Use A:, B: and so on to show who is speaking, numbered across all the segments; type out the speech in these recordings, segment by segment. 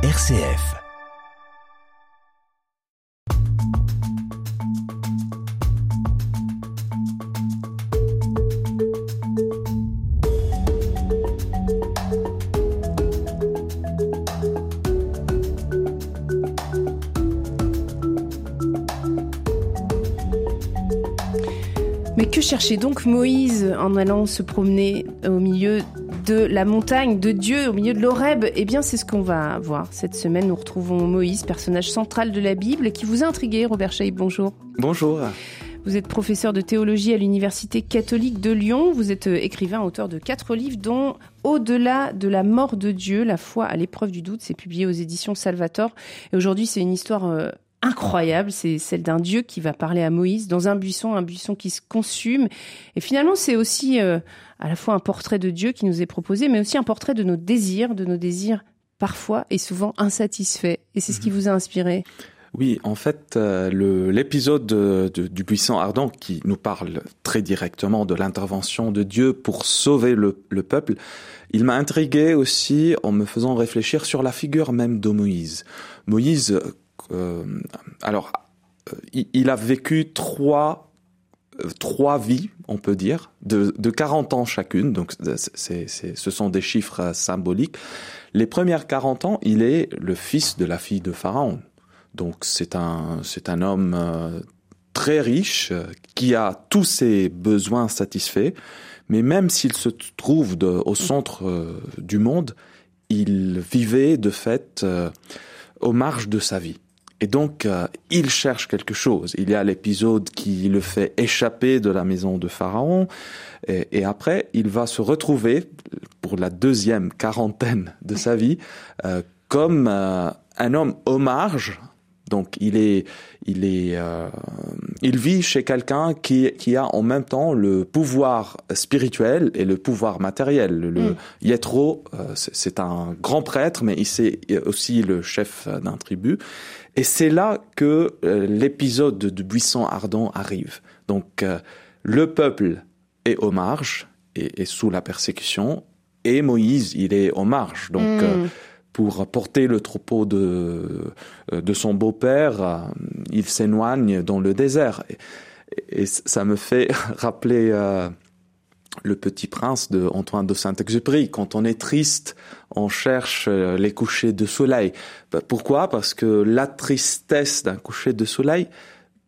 A: RCF.
B: Mais que cherchait donc Moïse en allant se promener au milieu de la montagne de Dieu, au milieu de l'Oreb Eh bien, c'est ce qu'on va voir. Cette semaine, nous retrouvons Moïse, personnage central de la Bible, qui vous a intrigué, Robert Chaïb, bonjour.
C: Bonjour.
B: Vous êtes professeur de théologie à l'Université catholique de Lyon. Vous êtes euh, écrivain, auteur de quatre livres, dont Au-delà de la mort de Dieu, la foi à l'épreuve du doute. C'est publié aux éditions Salvator. Et aujourd'hui, c'est une histoire euh, incroyable. C'est celle d'un Dieu qui va parler à Moïse dans un buisson, un buisson qui se consume. Et finalement, c'est aussi euh, à la fois un portrait de Dieu qui nous est proposé, mais aussi un portrait de nos désirs, de nos désirs parfois et souvent insatisfaits. Et c'est ce qui vous a inspiré?
C: Oui, en fait, euh, l'épisode de- de- du buisson ardent qui nous parle très directement de l'intervention de Dieu pour sauver le, le peuple, il m'a intrigué aussi en me faisant réfléchir sur la figure même de Moïse. Moïse, alors, euh, il, a vécu trois euh, trois vies, on peut dire, de, de 40 ans chacune. Donc, c'est, ce sont des chiffres euh, symboliques. Les premières 40 ans, il est le fils de la fille de Pharaon. Donc, c'est un, c'est un homme euh, très riche euh, qui a tous ses besoins satisfaits. Mais même s'il se trouve de- au centre euh, du monde, il vivait de fait euh, aux marges de sa vie. Et donc, euh, il cherche quelque chose. Il y a l'épisode qui le fait échapper de la maison de Pharaon. Et, et après, il va se retrouver, pour la deuxième quarantaine de sa vie, euh, comme euh, un homme aux marges. Donc, il est, il est, euh, il vit chez quelqu'un qui, qui a en même temps le pouvoir spirituel et le pouvoir matériel. Le
B: Mm.
C: Yéthro, euh, c'est c'est un grand prêtre, mais il c'est aussi le chef d'un tribu. Et c'est là que euh, l'épisode du buisson ardent arrive. Donc, euh, le peuple est aux marges et, et sous la persécution, et Moïse, il est aux marges. Donc,
B: Mm.
C: euh, pour porter le troupeau de, de son beau-père, il s'éloigne dans le désert. Et, et ça me fait rappeler le petit prince de Antoine de Saint-Exupéry. Quand on est triste, on cherche euh, les couchers de soleil. Bah, Pourquoi? Parce que la tristesse d'un coucher de soleil,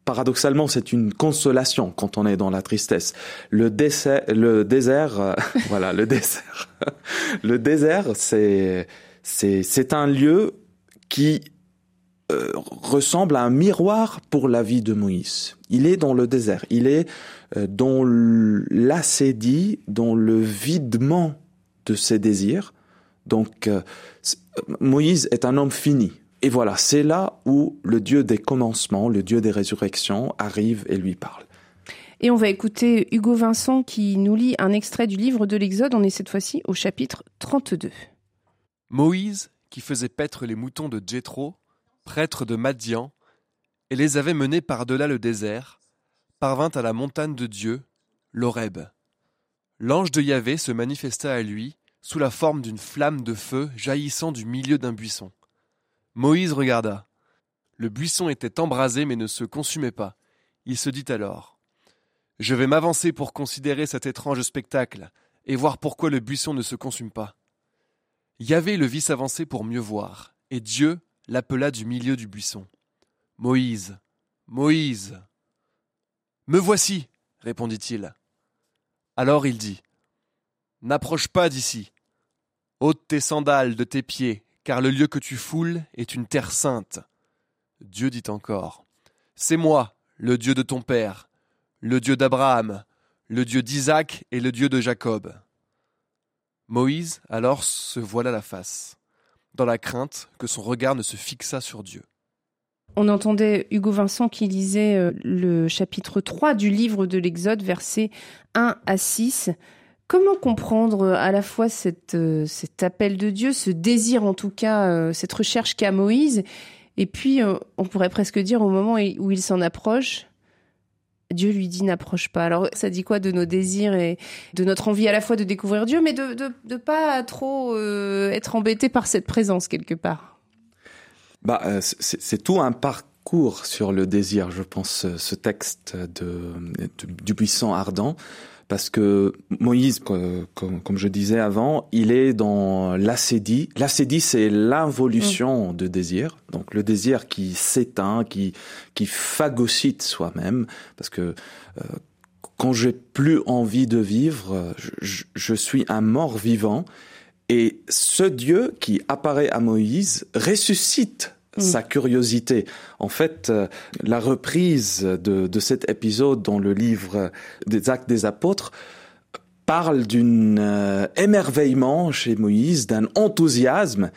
C: paradoxalement, c'est une consolation quand on est dans la tristesse. Le, désert, le désert, euh, voilà, le désert. le désert, c'est c'est c'est un lieu qui euh, ressemble à un miroir pour la vie de Moïse. Il est dans le désert, il est euh, dans l'assédie, dans le videment de ses désirs. Donc euh, Moïse est un homme fini. Et voilà, c'est là où le Dieu des commencements, le Dieu des résurrections arrive et lui parle.
B: Et on va écouter Hugo Vincent qui nous lit un extrait du livre de l'Exode. On est cette fois-ci au chapitre 32.
D: Moïse, qui faisait paître les moutons de Jéthro, prêtre de Madian, et les avait menés par-delà le désert, parvint à la montagne de Dieu, l'Horeb. L'ange de Yahvé se manifesta à lui sous la forme d'une flamme de feu jaillissant du milieu d'un buisson. Moïse regarda. Le buisson était embrasé mais ne se consumait pas. Il se dit alors Je vais m'avancer pour considérer cet étrange spectacle et voir pourquoi le buisson ne se consume pas. Yahvé le vit s'avancer pour mieux voir, et Dieu l'appela du milieu du buisson. Moïse, Moïse. Me voici, répondit-il. Alors il dit N'approche pas d'ici. ôte tes sandales de tes pieds, car le lieu que tu foules est une terre sainte. Dieu dit encore C'est moi, le Dieu de ton père, le Dieu d'Abraham, le Dieu d'Isaac et le Dieu de Jacob. Moïse alors se voila la face, dans la crainte que son regard ne se fixât sur Dieu.
B: On entendait Hugo Vincent qui lisait euh, le chapitre 3 du livre de l'Exode, versets 1 à 6. Comment comprendre euh, à la fois euh, cet appel de Dieu, ce désir en tout cas, cette recherche qu'a Moïse, et puis on pourrait presque dire au moment où il s'en approche, Dieu lui dit n'approche pas. Alors ça dit quoi de nos désirs et de notre envie à la fois de découvrir Dieu, mais de de, de pas trop euh, être embêté par cette présence quelque part?
C: Bah, euh, c'est tout un parcours sur le désir, je pense, ce texte de, du buisson ardent parce que Moïse, comme, comme, je disais avant, il est dans l'acédie. L'acédie, c'est l'involution mm. de désir, donc le désir qui s'éteint, qui qui phagocyte soi-même, parce que euh, quand j'ai plus envie de vivre, je, je suis un mort vivant, et ce Dieu qui apparaît à Moïse ressuscite Mm. sa curiosité. En fait, euh, la reprise de, de, cet épisode dans le livre des Actes des Apôtres parle d'un euh, émerveillement chez Moïse, d'un enthousiasme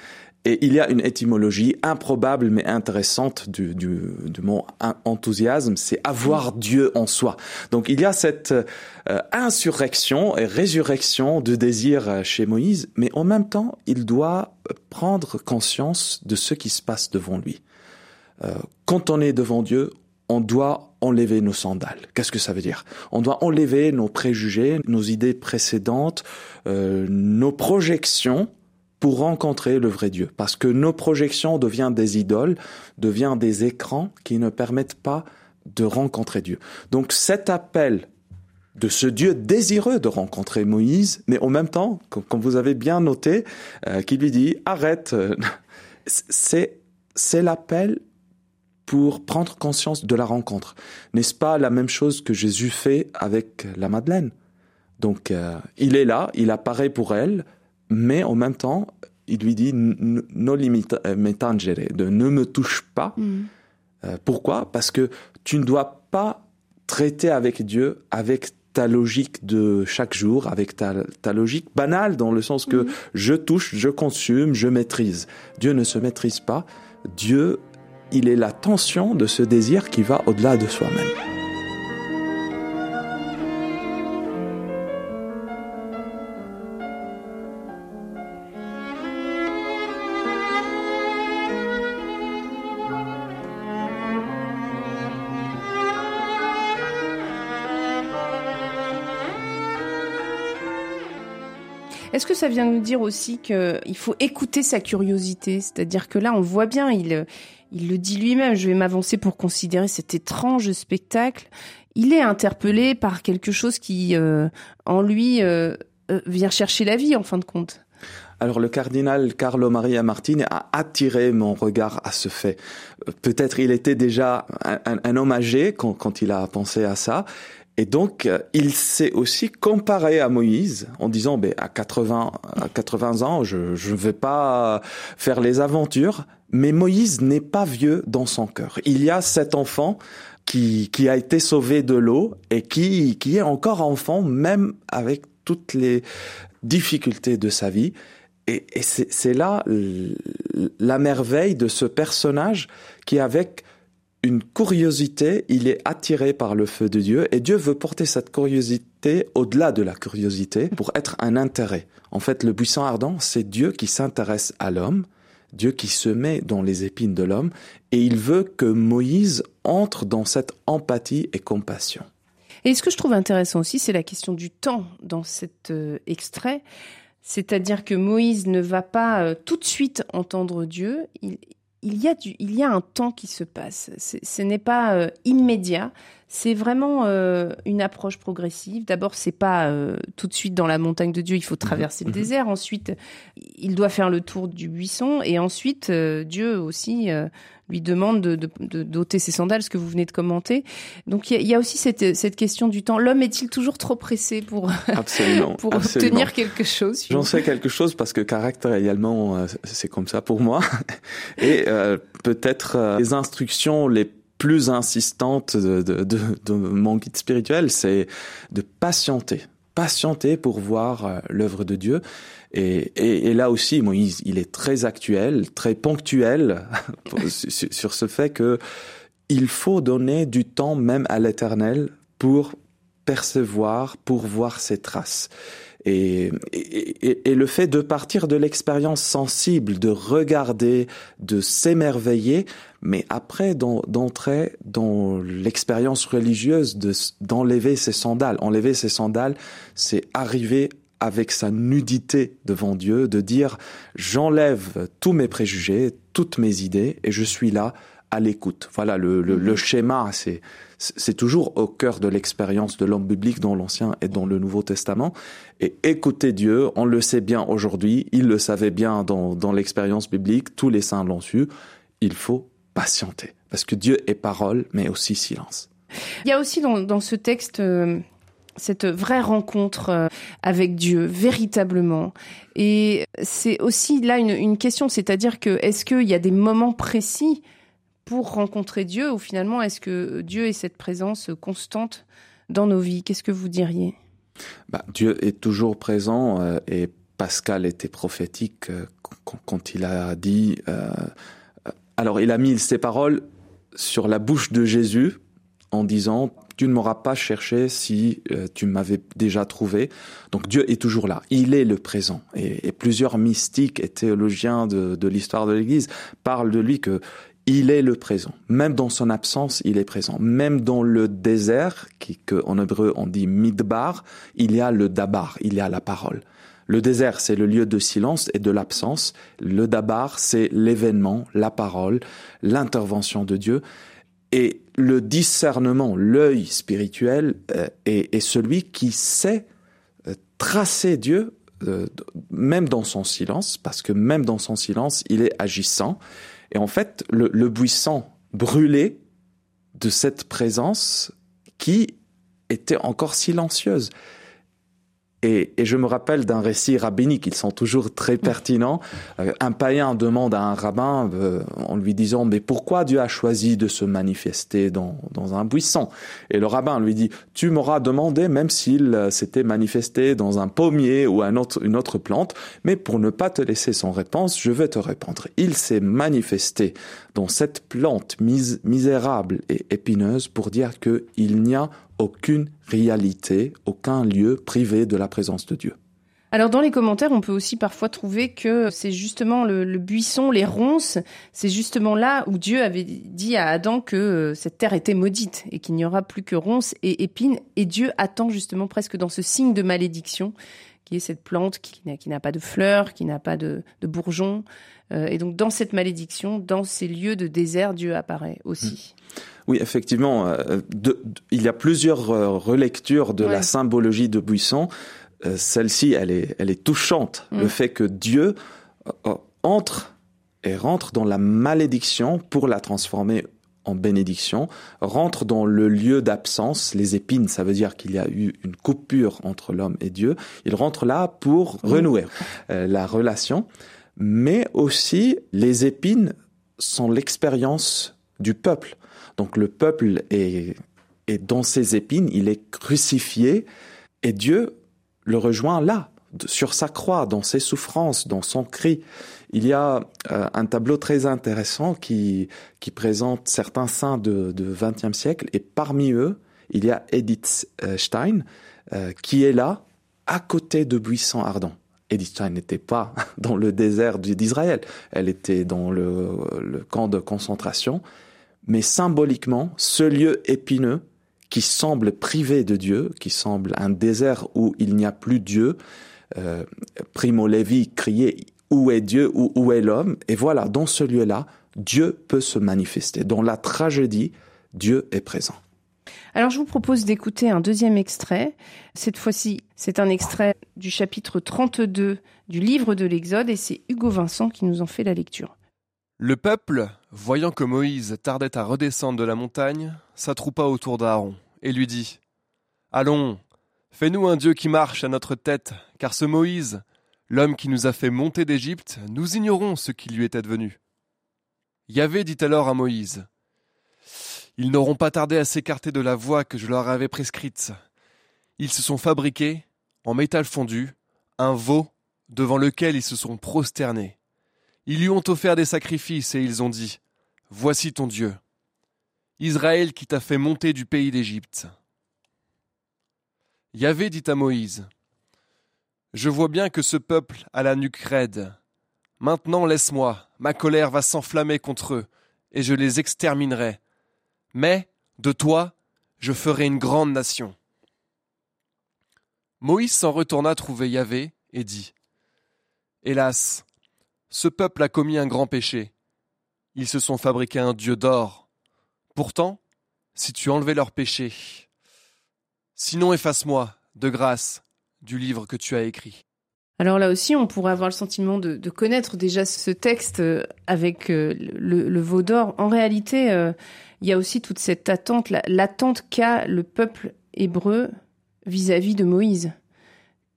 C: et il y a une étymologie improbable mais intéressante du, du, du mot enthousiasme, c'est avoir Dieu en soi. Donc il y a cette euh, insurrection et résurrection de désir chez Moïse, mais en même temps, il doit prendre conscience de ce qui se passe devant lui. Euh, quand on est devant Dieu, on doit enlever nos sandales. Qu'est-ce que ça veut dire? On doit enlever nos préjugés, nos idées précédentes, euh, nos projections pour rencontrer le vrai Dieu. Parce que nos projections deviennent des idoles, deviennent des écrans qui ne permettent pas de rencontrer Dieu. Donc cet appel de ce Dieu désireux de rencontrer Moïse, mais en même temps, comme vous avez bien noté, euh, qui lui dit arrête, c'est c'est l'appel pour prendre conscience de la rencontre. N'est-ce pas la même chose que Jésus fait avec la Madeleine? Donc euh, il est là, il apparaît pour elle, mais en même temps, il lui dit no euh, metangere, de ne me touche pas. Mm. Euh, pourquoi? Parce que tu ne dois pas traiter avec Dieu avec ta logique de chaque jour, avec ta, ta logique banale dans le sens que mm. je touche, je consomme, je maîtrise. Dieu ne se maîtrise pas. Dieu, il est la tension de ce désir qui va au-delà de soi-même.
B: Est-ce que ça vient nous dire aussi qu'il faut écouter sa curiosité? C'est-à-dire que là, on voit bien, il, le dit lui-même, je vais m'avancer pour considérer cet étrange spectacle. Il est interpellé par quelque chose qui, euh, en lui, euh, euh, vient chercher la vie, en fin de compte.
C: Alors le cardinal Carlo Maria Martini a attiré mon regard à ce fait. Peut-être il était déjà un, homme âgé quand, il a pensé à ça, et donc, euh, il s'est aussi comparé à Moïse en disant, ben, à 80, à 80 ans, je ne vais pas faire les aventures. Mais Moïse n'est pas vieux dans son cœur. Il y a cet enfant qui, qui a été sauvé de l'eau et qui, qui est encore enfant, même avec toutes les difficultés de sa vie. Et, et c'est là la merveille de ce personnage qui, avec une curiosité, il est attiré par le feu de Dieu et Dieu veut porter cette curiosité au-delà de la curiosité pour être un intérêt. En fait, le buisson ardent, c'est Dieu qui s'intéresse à l'homme, Dieu qui se met dans les épines de l'homme et il veut que Moïse entre dans cette empathie et compassion.
B: Et ce que je trouve intéressant aussi, c'est la question du temps dans cet euh, extrait. C'est-à-dire que Moïse ne va pas euh, tout de suite entendre Dieu, il y a du, il y a un temps qui se passe. Ce n'est pas euh, immédiat. C'est vraiment euh, une approche progressive. D'abord, c'est pas euh, tout de suite dans la montagne de Dieu. Il faut traverser le mhm. désert. Ensuite, il doit faire le tour du buisson. Et ensuite, Dieu aussi lui demande de, de, d'ôter ses sandales, ce que vous venez de commenter. Donc il y, a aussi cette, cette question du temps. L'homme est-il toujours trop pressé pour,
C: absolument,
B: pour obtenir quelque chose
C: J'en sais quelque chose parce que caractériellement, euh, c'est comme ça pour moi. Et euh, peut-être euh, les instructions les plus insistantes de, de, de, de mon guide spirituel, c'est de patienter patienter pour voir l'œuvre de Dieu et, là aussi, Moïse, il est très actuel, très ponctuel sur ce fait que il faut donner du temps même à l'Éternel pour percevoir, pour voir ses traces. Et, le fait de partir de l'expérience sensible, de regarder, de s'émerveiller, mais après d'entrer dans l'expérience religieuse, d'enlever ses sandales. Enlever ses sandales, c'est arriver avec sa nudité devant Dieu, de dire j'enlève tous mes préjugés, toutes mes idées, et je suis là à l'écoute. Voilà, le, le, le schéma, c'est c'est toujours au cœur de l'expérience de l'homme biblique dans l'Ancien et dans le Nouveau Testament. Et écouter Dieu, on le sait bien aujourd'hui, il le savait bien dans, dans l'expérience biblique, tous les saints l'ont su, il faut patienter. Parce que Dieu est parole, mais aussi silence.
B: Il y a aussi dans, dans ce texte euh, cette vraie rencontre euh, avec Dieu, véritablement. Et c'est aussi là une, question, c'est-à-dire que est-ce qu'il y a des moments précis pour rencontrer Dieu ou finalement est-ce que Dieu est cette présence constante dans nos vies? Qu'est-ce que vous diriez?
C: Bah, Dieu est toujours présent euh, et Pascal était prophétique euh, quand, il a dit... Alors il a mis ses paroles sur la bouche de Jésus en disant tu ne m'auras pas cherché si euh, tu m'avais déjà trouvé. Donc Dieu est toujours là. Il est le présent. Et, et plusieurs mystiques et théologiens de, l'histoire de l'Église parlent de lui que il est le présent. Même dans son absence, il est présent. Même dans le désert, qui, que en hébreu on dit midbar, il y a le dabar, il y a la parole. Le désert, c'est le lieu de silence et de l'absence. Le dabar, c'est l'événement, la parole, l'intervention de Dieu. Et le discernement, l'œil spirituel, euh, est, celui qui sait euh, tracer Dieu, euh, même dans son silence, parce que même dans son silence, il est agissant. Et en fait, le, le buisson brûlé de cette présence qui était encore silencieuse. Et, et, je me rappelle d'un récit rabbinique, ils sont toujours très pertinents. Euh, un païen demande à un rabbin euh, en lui disant mais pourquoi Dieu a choisi de se manifester dans, dans un buisson? Et le rabbin lui dit tu m'auras demandé même s'il euh, s'était manifesté dans un pommier ou un autre, une autre plante, mais pour ne pas te laisser sans réponse, je vais te répondre. Il s'est manifesté dans cette plante mis, misérable et épineuse pour dire que il n'y a aucune réalité, aucun lieu privé de la présence de Dieu.
B: Alors dans les commentaires, on peut aussi parfois trouver que c'est justement le, buisson, les ronces, c'est justement là où Dieu avait dit à Adam que euh, cette terre était maudite et qu'il n'y aura plus que ronces et épines. Et Dieu attend justement presque dans ce signe de malédiction qui est cette plante qui n'a pas de fleurs, qui n'a pas de bourgeons. Euh, et donc dans cette malédiction, dans ces lieux de désert, Dieu apparaît aussi.
C: Mmh. Oui, effectivement, euh, de, de, il y a plusieurs euh, relectures de ouais. la symbologie de Buisson. Celle-ci, elle est, elle est touchante. Mm. Le fait que Dieu entre et rentre dans la malédiction pour la transformer en bénédiction, rentre dans le lieu d'absence, les épines, ça veut dire qu'il y a eu une coupure entre l'homme et Dieu. Il rentre là pour mm. renouer euh, la relation, mais aussi les épines sont l'expérience du peuple. Donc le peuple est, est dans ses épines, il est crucifié et Dieu le rejoint là, sur sa croix, dans ses souffrances, dans son cri. Il y a euh, un tableau très intéressant qui, qui présente certains saints de, de 20e siècle et parmi eux, il y a Edith euh, Stein euh, qui est là à côté de buissons ardents. Edith n'était pas dans le désert d'Israël, elle était dans le, camp de concentration mais symboliquement, ce lieu épineux qui semble privé de Dieu, qui semble un désert où il n'y a plus Dieu, euh, Primo Levi criait où est Dieu où est l'homme? Et voilà, dans ce lieu-là, Dieu peut se manifester. Dans la tragédie, Dieu est présent.
B: Alors je vous propose d'écouter un deuxième extrait. Cette fois-ci, c'est un extrait du chapitre 32 du livre de l'Exode et c'est Hugo Vincent qui nous en fait la lecture.
D: Le peuple, voyant que Moïse tardait à redescendre de la montagne, s'attroupa autour d'Aaron et lui dit Allons, fais-nous un Dieu qui marche à notre tête, car ce Moïse, l'homme qui nous a fait monter d'Égypte, nous ignorons ce qui lui est advenu. Yahvé dit alors à Moïse Ils n'auront pas tardé à s'écarter de la voie que je leur avais prescrite. Ils se sont fabriqués, en métal fondu, un veau devant lequel ils se sont prosternés. Ils lui ont offert des sacrifices et ils ont dit Voici ton Dieu, Israël qui t'a fait monter du pays d'Égypte. Yahvé dit à Moïse Je vois bien que ce peuple a la nuque raide. Maintenant laisse-moi, ma colère va s'enflammer contre eux, et je les exterminerai. Mais, de toi, je ferai une grande nation. Moïse s'en retourna trouver Yahvé et dit Hélas, ce peuple a commis un grand péché. Ils se sont fabriqués un dieu d'or. Pourtant, si tu enlevais leur péché, sinon efface-moi, de grâce, du livre que tu as écrit.
B: Alors là aussi, on pourrait avoir le sentiment de, connaître déjà ce texte euh, avec euh, le, veau d'or. En réalité, euh, il y a aussi toute cette attente, l'attente qu'a le peuple hébreu vis-à-vis de Moïse.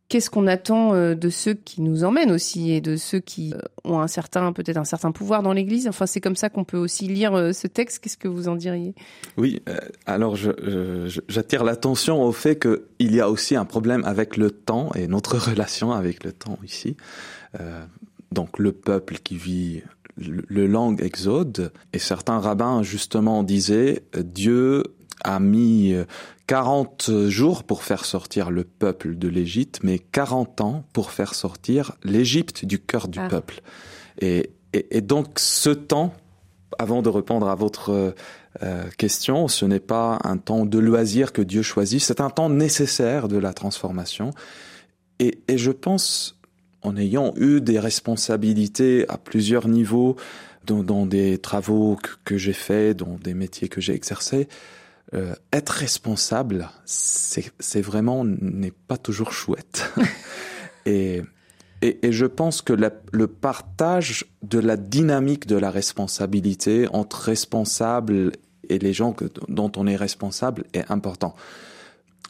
B: Qu'est-ce qu'on attend de ceux qui nous emmènent aussi et de ceux qui ont un certain, peut-être un certain pouvoir dans l'Église? Enfin, c'est comme ça qu'on peut aussi lire ce texte. Qu'est-ce que vous en diriez?
C: Oui, alors j'attire l'attention au fait qu'il y a aussi un problème avec le temps et notre relation avec le temps ici. donc le peuple qui vit le langue exode et certains rabbins justement disaient Dieu a mis 40 jours pour faire sortir le peuple de l'Égypte, mais 40 ans pour faire sortir l'Égypte du cœur du ah. peuple. Et, et, donc ce temps, avant de répondre à votre euh, question, ce n'est pas un temps de loisir que Dieu choisit, c'est un temps nécessaire de la transformation. Et, et je pense en ayant eu des responsabilités à plusieurs niveaux dans, des travaux que, j'ai faits, dans des métiers que j'ai exercés, euh, être responsable, c'est vraiment n'est pas toujours chouette. et, et, et, je pense que le partage de la dynamique de la responsabilité entre responsables et les gens que, dont on est responsable est important.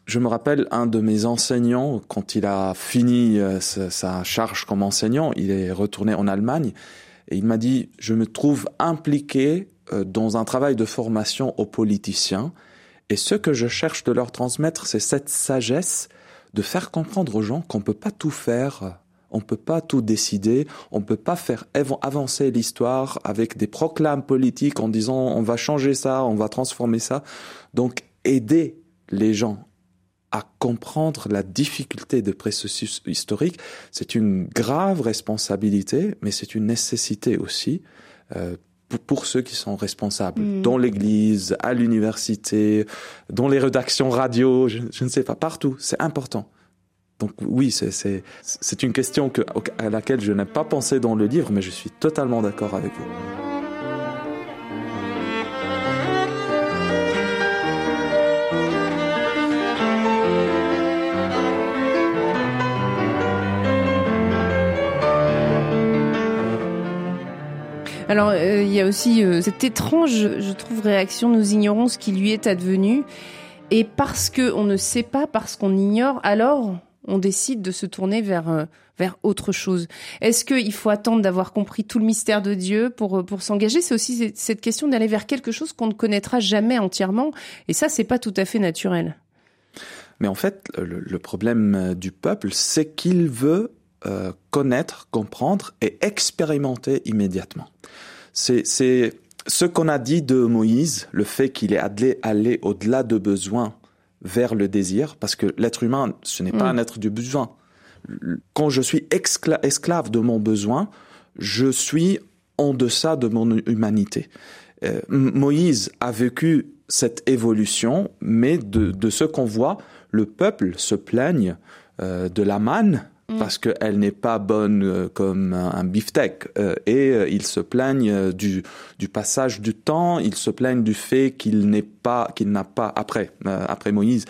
C: Je me rappelle un de mes enseignants, quand il a fini euh, sa charge comme enseignant, il est retourné en Allemagne et il m'a dit, je me trouve impliqué euh, dans un travail de formation aux politiciens et ce que je cherche de leur transmettre, c'est cette sagesse de faire comprendre aux gens qu'on ne peut pas tout faire, on ne peut pas tout décider, on ne peut pas faire avancer l'histoire avec des proclames politiques en disant on va changer ça, on va transformer ça. Donc aider les gens à comprendre la difficulté de processus historique, c'est une grave responsabilité, mais c'est une nécessité aussi euh, pour, ceux qui sont responsables, mm. dans l'Église, à l'université, dans les rédactions radio, je, je ne sais pas, partout. C'est important. Donc oui, c'est une question que, à laquelle je n'ai pas pensé dans le livre, mais je suis totalement d'accord avec vous.
B: Alors, euh, il y a aussi euh, cette étrange, je trouve, réaction, nous ignorons ce qui lui est advenu. Et parce qu'on ne sait pas, parce qu'on ignore, alors on décide de se tourner vers, euh, vers autre chose. Est-ce qu'il faut attendre d'avoir compris tout le mystère de Dieu pour, pour s'engager? C'est aussi cette question d'aller vers quelque chose qu'on ne connaîtra jamais entièrement. Et ça, c'est pas tout à fait naturel.
C: Mais en fait, le problème du peuple, c'est qu'il veut euh, connaître, comprendre et expérimenter immédiatement. C'est ce qu'on a dit de Moïse, le fait qu'il est allé, au-delà de besoin vers le désir, parce que l'être humain, ce n'est pas mm. un être du besoin. Quand je suis esclave de mon besoin, je suis en deçà de mon humanité. Euh, Moïse a vécu cette évolution, mais de, de ce qu'on voit, le peuple se plaigne euh, de la manne Mm. parce qu'elle n'est pas bonne euh, comme un, beefsteak. Euh, et euh, ils se plaignent du, du passage du temps, ils se plaignent du fait qu'il n'est pas, qu'il n'a pas, après, après Moïse,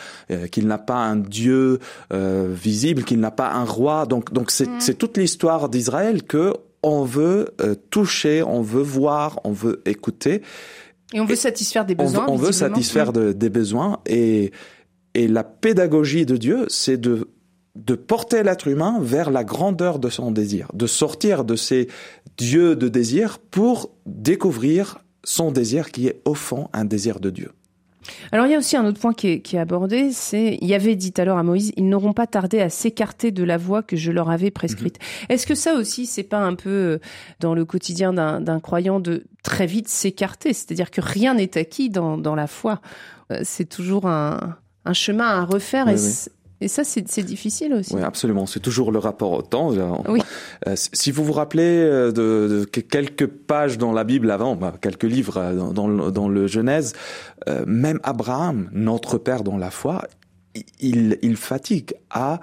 C: qu'il n'a pas un Dieu visible, qu'il n'a pas un roi. Donc, donc c'est, mm. c'est toute l'histoire d'Israël que on veut toucher, on veut voir, on veut écouter.
B: Et on veut satisfaire des besoins.
C: On, veut satisfaire mm. des besoins et et la pédagogie de Dieu, c'est de de porter l'être humain vers la grandeur de son désir, de sortir de ces dieux de désir pour découvrir son désir qui est au fond un désir de Dieu.
B: Alors il y a aussi un autre point qui est, abordé, c'est il y avait dit alors à Moïse, ils n'auront pas tardé à s'écarter de la voie que je leur avais prescrite. Mhm. Est-ce que ça aussi c'est pas un peu euh, dans le quotidien d'un croyant de très vite s'écarter, c'est-à-dire que rien n'est acquis dans, la foi, euh, c'est toujours un, chemin à refaire. Et ça, c'est difficile aussi.
C: Oui, absolument. C'est toujours le rapport au temps. Oui. Euh, si vous vous rappelez euh, de, quelques pages dans la Bible avant, bah, quelques livres dans, dans, le Genèse, euh, même Abraham, notre père dans la foi, il, il fatigue à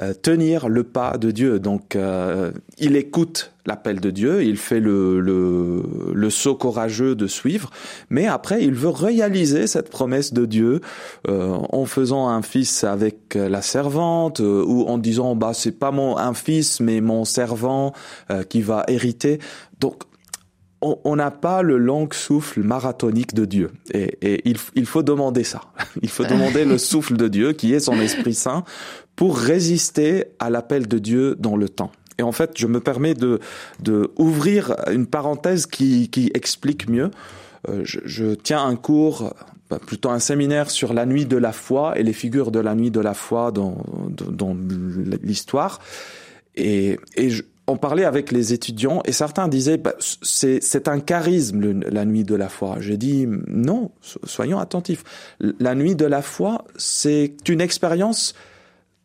C: euh, tenir le pas de Dieu. Donc, euh, il écoute l'appel de Dieu, il fait le, le, le, saut courageux de suivre, mais après, il veut réaliser cette promesse de Dieu euh, en faisant un fils avec la servante ou en disant, bah, c'est pas mon un fils, mais mon servant qui va hériter. Donc, on n'a pas le long souffle marathonique de Dieu. Et, et il, il, faut demander ça. Il faut demander le souffle de Dieu, qui est son Esprit Saint, pour résister à l'appel de Dieu dans le temps. Et en fait, je me permets de, de ouvrir une parenthèse qui, qui explique mieux. Euh, je, je, tiens un cours, bah, plutôt un séminaire sur la nuit de la foi et les figures de la nuit de la foi dans, dans l'histoire. Et, et je, on parlait avec les étudiants et certains disaient bah, c'est un charisme la nuit de la foi. J'ai dit non, soyons attentifs. La nuit de la foi, c'est une expérience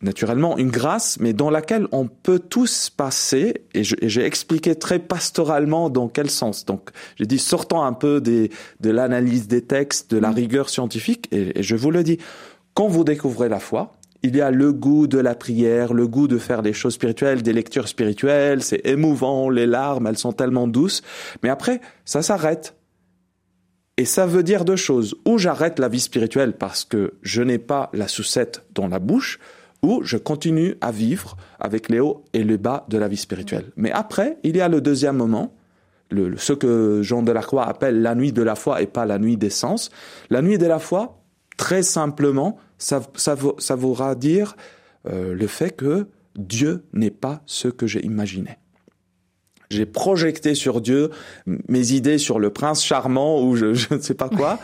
C: naturellement une grâce, mais dans laquelle on peut tous passer, et j'ai expliqué très pastoralement dans quel sens. Donc, j'ai dit, sortant un peu des, de l'analyse des textes, de la mm. rigueur scientifique, et, et je vous le dis, quand vous découvrez la foi, il y a le goût de la prière, le goût de faire des choses spirituelles, des lectures spirituelles, c'est émouvant, les larmes, elles sont tellement douces, mais après, ça s'arrête. Et ça veut dire deux choses. Ou j'arrête la vie spirituelle parce que je n'ai pas la sucette dans la bouche, où je continue à vivre avec les hauts et les bas de la vie spirituelle. Mais après, il y a le deuxième moment, le, ce que Jean Delacroix appelle la nuit de la foi et pas la nuit des sens. La nuit de la foi, très simplement, ça, ça, ça voudra dire euh, le fait que Dieu n'est pas ce que j'ai imaginé. J'ai projecté sur Dieu mes idées sur le prince charmant ou je, je ne sais pas quoi,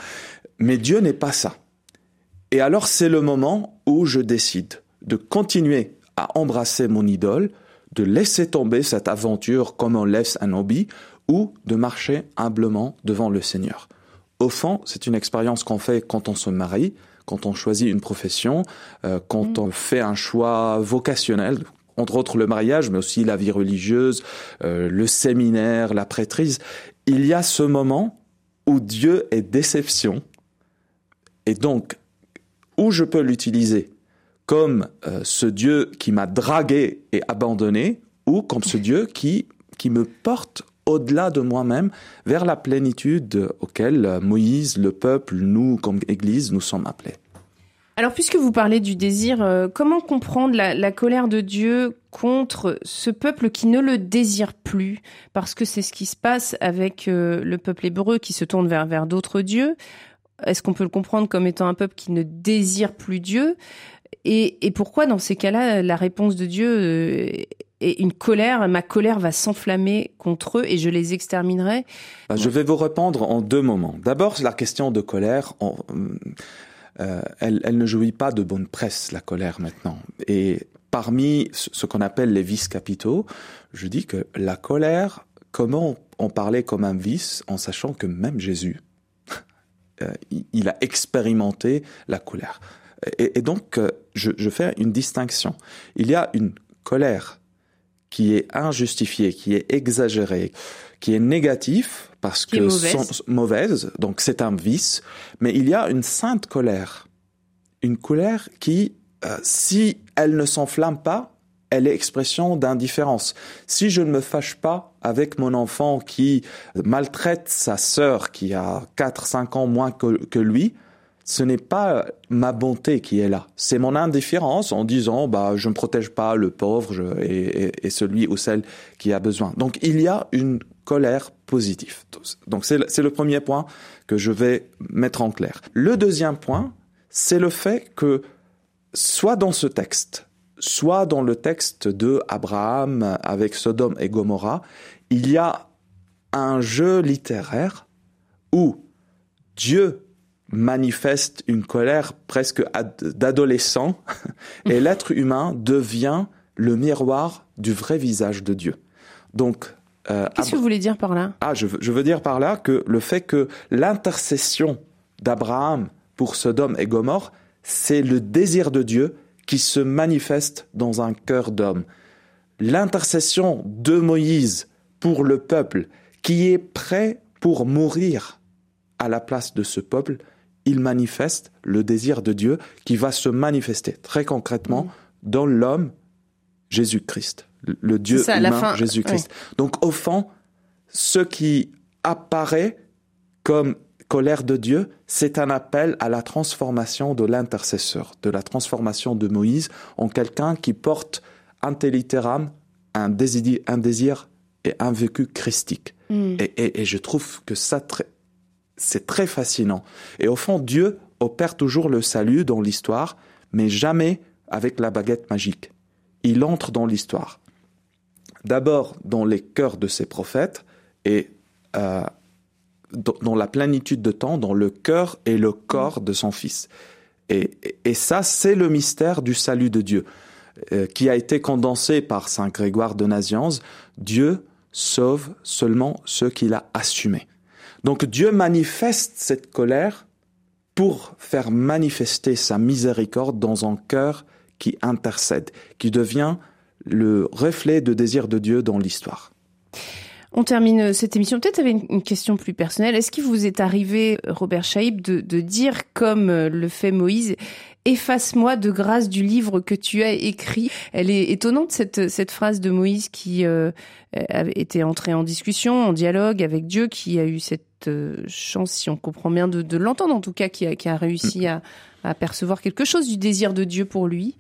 C: mais Dieu n'est pas ça. Et alors c'est le moment où je décide de continuer à embrasser mon idole, de laisser tomber cette aventure comme on laisse un hobby, ou de marcher humblement devant le Seigneur. Au fond, c'est une expérience qu'on fait quand on se marie, quand on choisit une profession, euh, quand mm. on fait un choix vocationnel, entre autres le mariage, mais aussi la vie religieuse, euh, le séminaire, la prêtrise. Il y a ce moment où Dieu est déception, et donc, où je peux l'utiliser comme euh, ce Dieu qui m'a dragué et abandonné, ou comme ce Dieu qui, me porte au-delà de moi-même vers la plénitude auquel Moïse, le peuple, nous, comme Église, nous sommes appelés.
B: Alors, puisque vous parlez du désir, euh, comment comprendre la, colère de Dieu contre ce peuple qui ne le désire plus? Parce que c'est ce qui se passe avec euh, le peuple hébreu qui se tourne vers, vers d'autres dieux. Est-ce qu'on peut le comprendre comme étant un peuple qui ne désire plus Dieu? Et, pourquoi dans ces cas-là, la réponse de Dieu euh, est une colère, ma colère va s'enflammer contre eux et je les exterminerai?
C: Bah, Je vais vous répondre en deux moments. D'abord, la question de colère, euh, elle, ne jouit pas de bonne presse, la colère maintenant. Et parmi ce qu'on appelle les vices capitaux, je dis que la colère, comment on parlait comme un vice en sachant que même Jésus, euh, il a expérimenté la colère? Et, donc, euh, je, je, fais une distinction. Il y a une colère qui est injustifiée, qui est exagérée, qui est négative parce que
B: mauvaise.
C: Sont, mauvaise, donc c'est un vice. Mais il y a une sainte colère, une colère qui, euh, si elle ne s'enflamme pas, elle est expression d'indifférence. Si je ne me fâche pas avec mon enfant qui maltraite sa sœur qui a 4-5 ans moins que, que lui, ce n'est pas ma bonté qui est là, c'est mon indifférence en disant bah je ne protège pas le pauvre et, celui ou celle qui a besoin. Donc il y a une colère positive. Donc c'est le premier point que je vais mettre en clair. Le deuxième point, c'est le fait que soit dans ce texte, soit dans le texte de Abraham avec Sodome et Gomorrah, il y a un jeu littéraire où Dieu manifeste une colère presque d'adolescent et l'être humain devient le miroir du vrai visage de Dieu.
B: Donc, euh, qu'est-ce que vous voulez dire par là?
C: Ah, je veux, je veux dire par là que le fait que l'intercession d'Abraham pour Sodome et Gomorre, c'est le désir de Dieu qui se manifeste dans un cœur d'homme. L'intercession de Moïse pour le peuple qui est prêt pour mourir à la place de ce peuple, il manifeste le désir de Dieu qui va se manifester très concrètement
B: Mm.
C: dans l'homme Jésus-Christ, le- Dieu
B: ça,
C: humain Jésus-Christ. Donc au fond, ce qui apparaît comme colère de Dieu, c'est un appel à la transformation de l'intercesseur, de la transformation de Moïse en quelqu'un qui porte un désir, un désir et un vécu christique.
B: Mm.
C: Et, et- et je trouve que ça, très- c'est très fascinant. Et au fond, Dieu opère toujours le salut dans l'histoire, mais jamais avec la baguette magique. Il entre dans l'histoire. D'abord dans les cœurs de ses prophètes et euh, dans, la plénitude de temps, dans le cœur et le corps de son Fils. Et ça, c'est le mystère du salut de Dieu, euh, qui a été condensé par Saint Grégoire de Nazianze. Dieu sauve seulement ceux qu'il a assumés. Donc Dieu manifeste cette colère pour faire manifester sa miséricorde dans un cœur qui intercède, qui devient le reflet de désir de Dieu dans l'histoire.
B: On termine cette émission peut-être avec une, question plus personnelle. Est-ce qu'il vous est arrivé, Robert Chaïb, de, de dire comme euh, le fait Moïse, efface-moi de grâce du livre que tu as écrit Elle est étonnante cette, cette phrase de Moïse qui euh, avait été entré en discussion, en dialogue avec Dieu, qui a eu cette euh, chance, si on comprend bien, de, de l'entendre en tout cas, qui a, qui a réussi à, à percevoir quelque chose du désir de Dieu pour lui.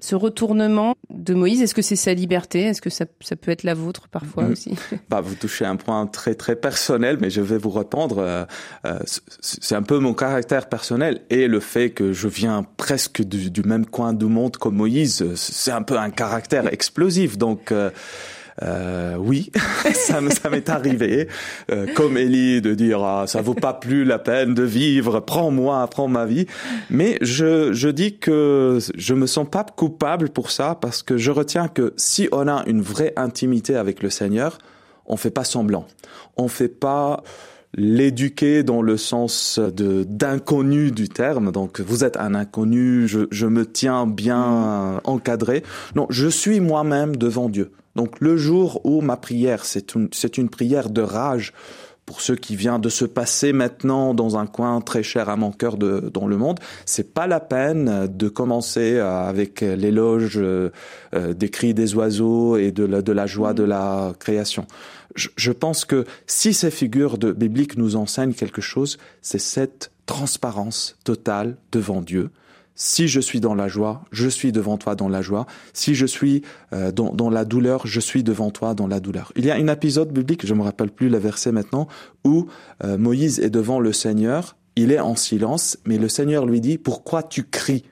B: Ce retournement de Moïse, est-ce que c'est sa liberté? Est-ce que ça, ça peut être la vôtre parfois
C: Mhm.
B: aussi?
C: Bah, vous touchez un point très très personnel, mais je vais vous répondre. euh, euh, c'est un peu mon caractère personnel et le fait que je viens presque du, du même coin du monde comme Moïse, euh, c'est un peu un caractère explosif. Donc euh, euh, oui, ça, me- ça m'est arrivé, euh, comme Élie, de dire ah, ça vaut pas plus la peine de vivre, prends-moi, prends ma vie. Mais je, je dis que je me sens pas coupable pour ça parce que je retiens que si on a une vraie intimité avec le Seigneur, on fait pas semblant, on fait pas l'éduquer dans le sens de d'inconnu du terme. Donc vous êtes un inconnu, je, je me tiens bien encadré. Non, je suis moi-même devant Dieu. Donc le jour où ma prière, c'est une, c'est une prière de rage pour ce qui vient de se passer maintenant dans un coin très cher à mon cœur de, dans le monde, c'est pas la peine de commencer euh, avec l'éloge euh, euh, des cris des oiseaux et de la, de la joie de la création. Je, je pense que si ces figures de, bibliques nous enseignent quelque chose, c'est cette transparence totale devant Dieu. Si je suis dans la joie, je suis devant toi dans la joie. Si je suis euh, dans, dans la douleur, je suis devant toi dans la douleur. Il y a un épisode biblique, je me rappelle plus le verset maintenant, où euh, Moïse est devant le Seigneur, il est en silence, mais le Seigneur lui dit, pourquoi tu cries?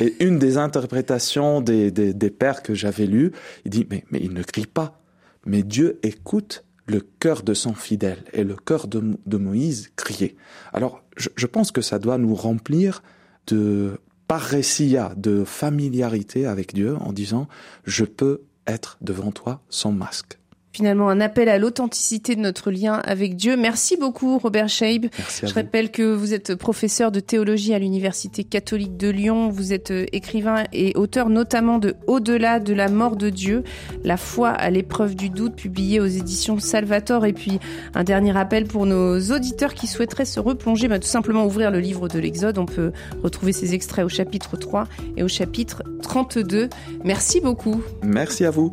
C: Et une des interprétations des, des, des pères que j'avais lus, il dit, mais, mais il ne crie pas. Mais Dieu écoute le cœur de son fidèle et le cœur de, de Moïse criait. Alors, je, je pense que ça doit nous remplir de paressia, de familiarité avec Dieu en disant je peux être devant toi sans masque.
B: Finalement, un appel à l'authenticité de notre lien avec Dieu. Merci beaucoup, Robert Scheib.
C: Merci
B: Je
C: vous.
B: rappelle que vous êtes professeur de théologie à l'Université catholique de Lyon. Vous êtes euh, écrivain et auteur notamment de Au-delà de la mort de Dieu, la foi à l'épreuve du doute, publié aux éditions Salvator. Et puis, un dernier appel pour nos auditeurs qui souhaiteraient se replonger, bah, tout simplement ouvrir le livre de l'Exode. On peut retrouver ces extraits au chapitre 3 et au chapitre 32. Merci beaucoup.
C: Merci à vous.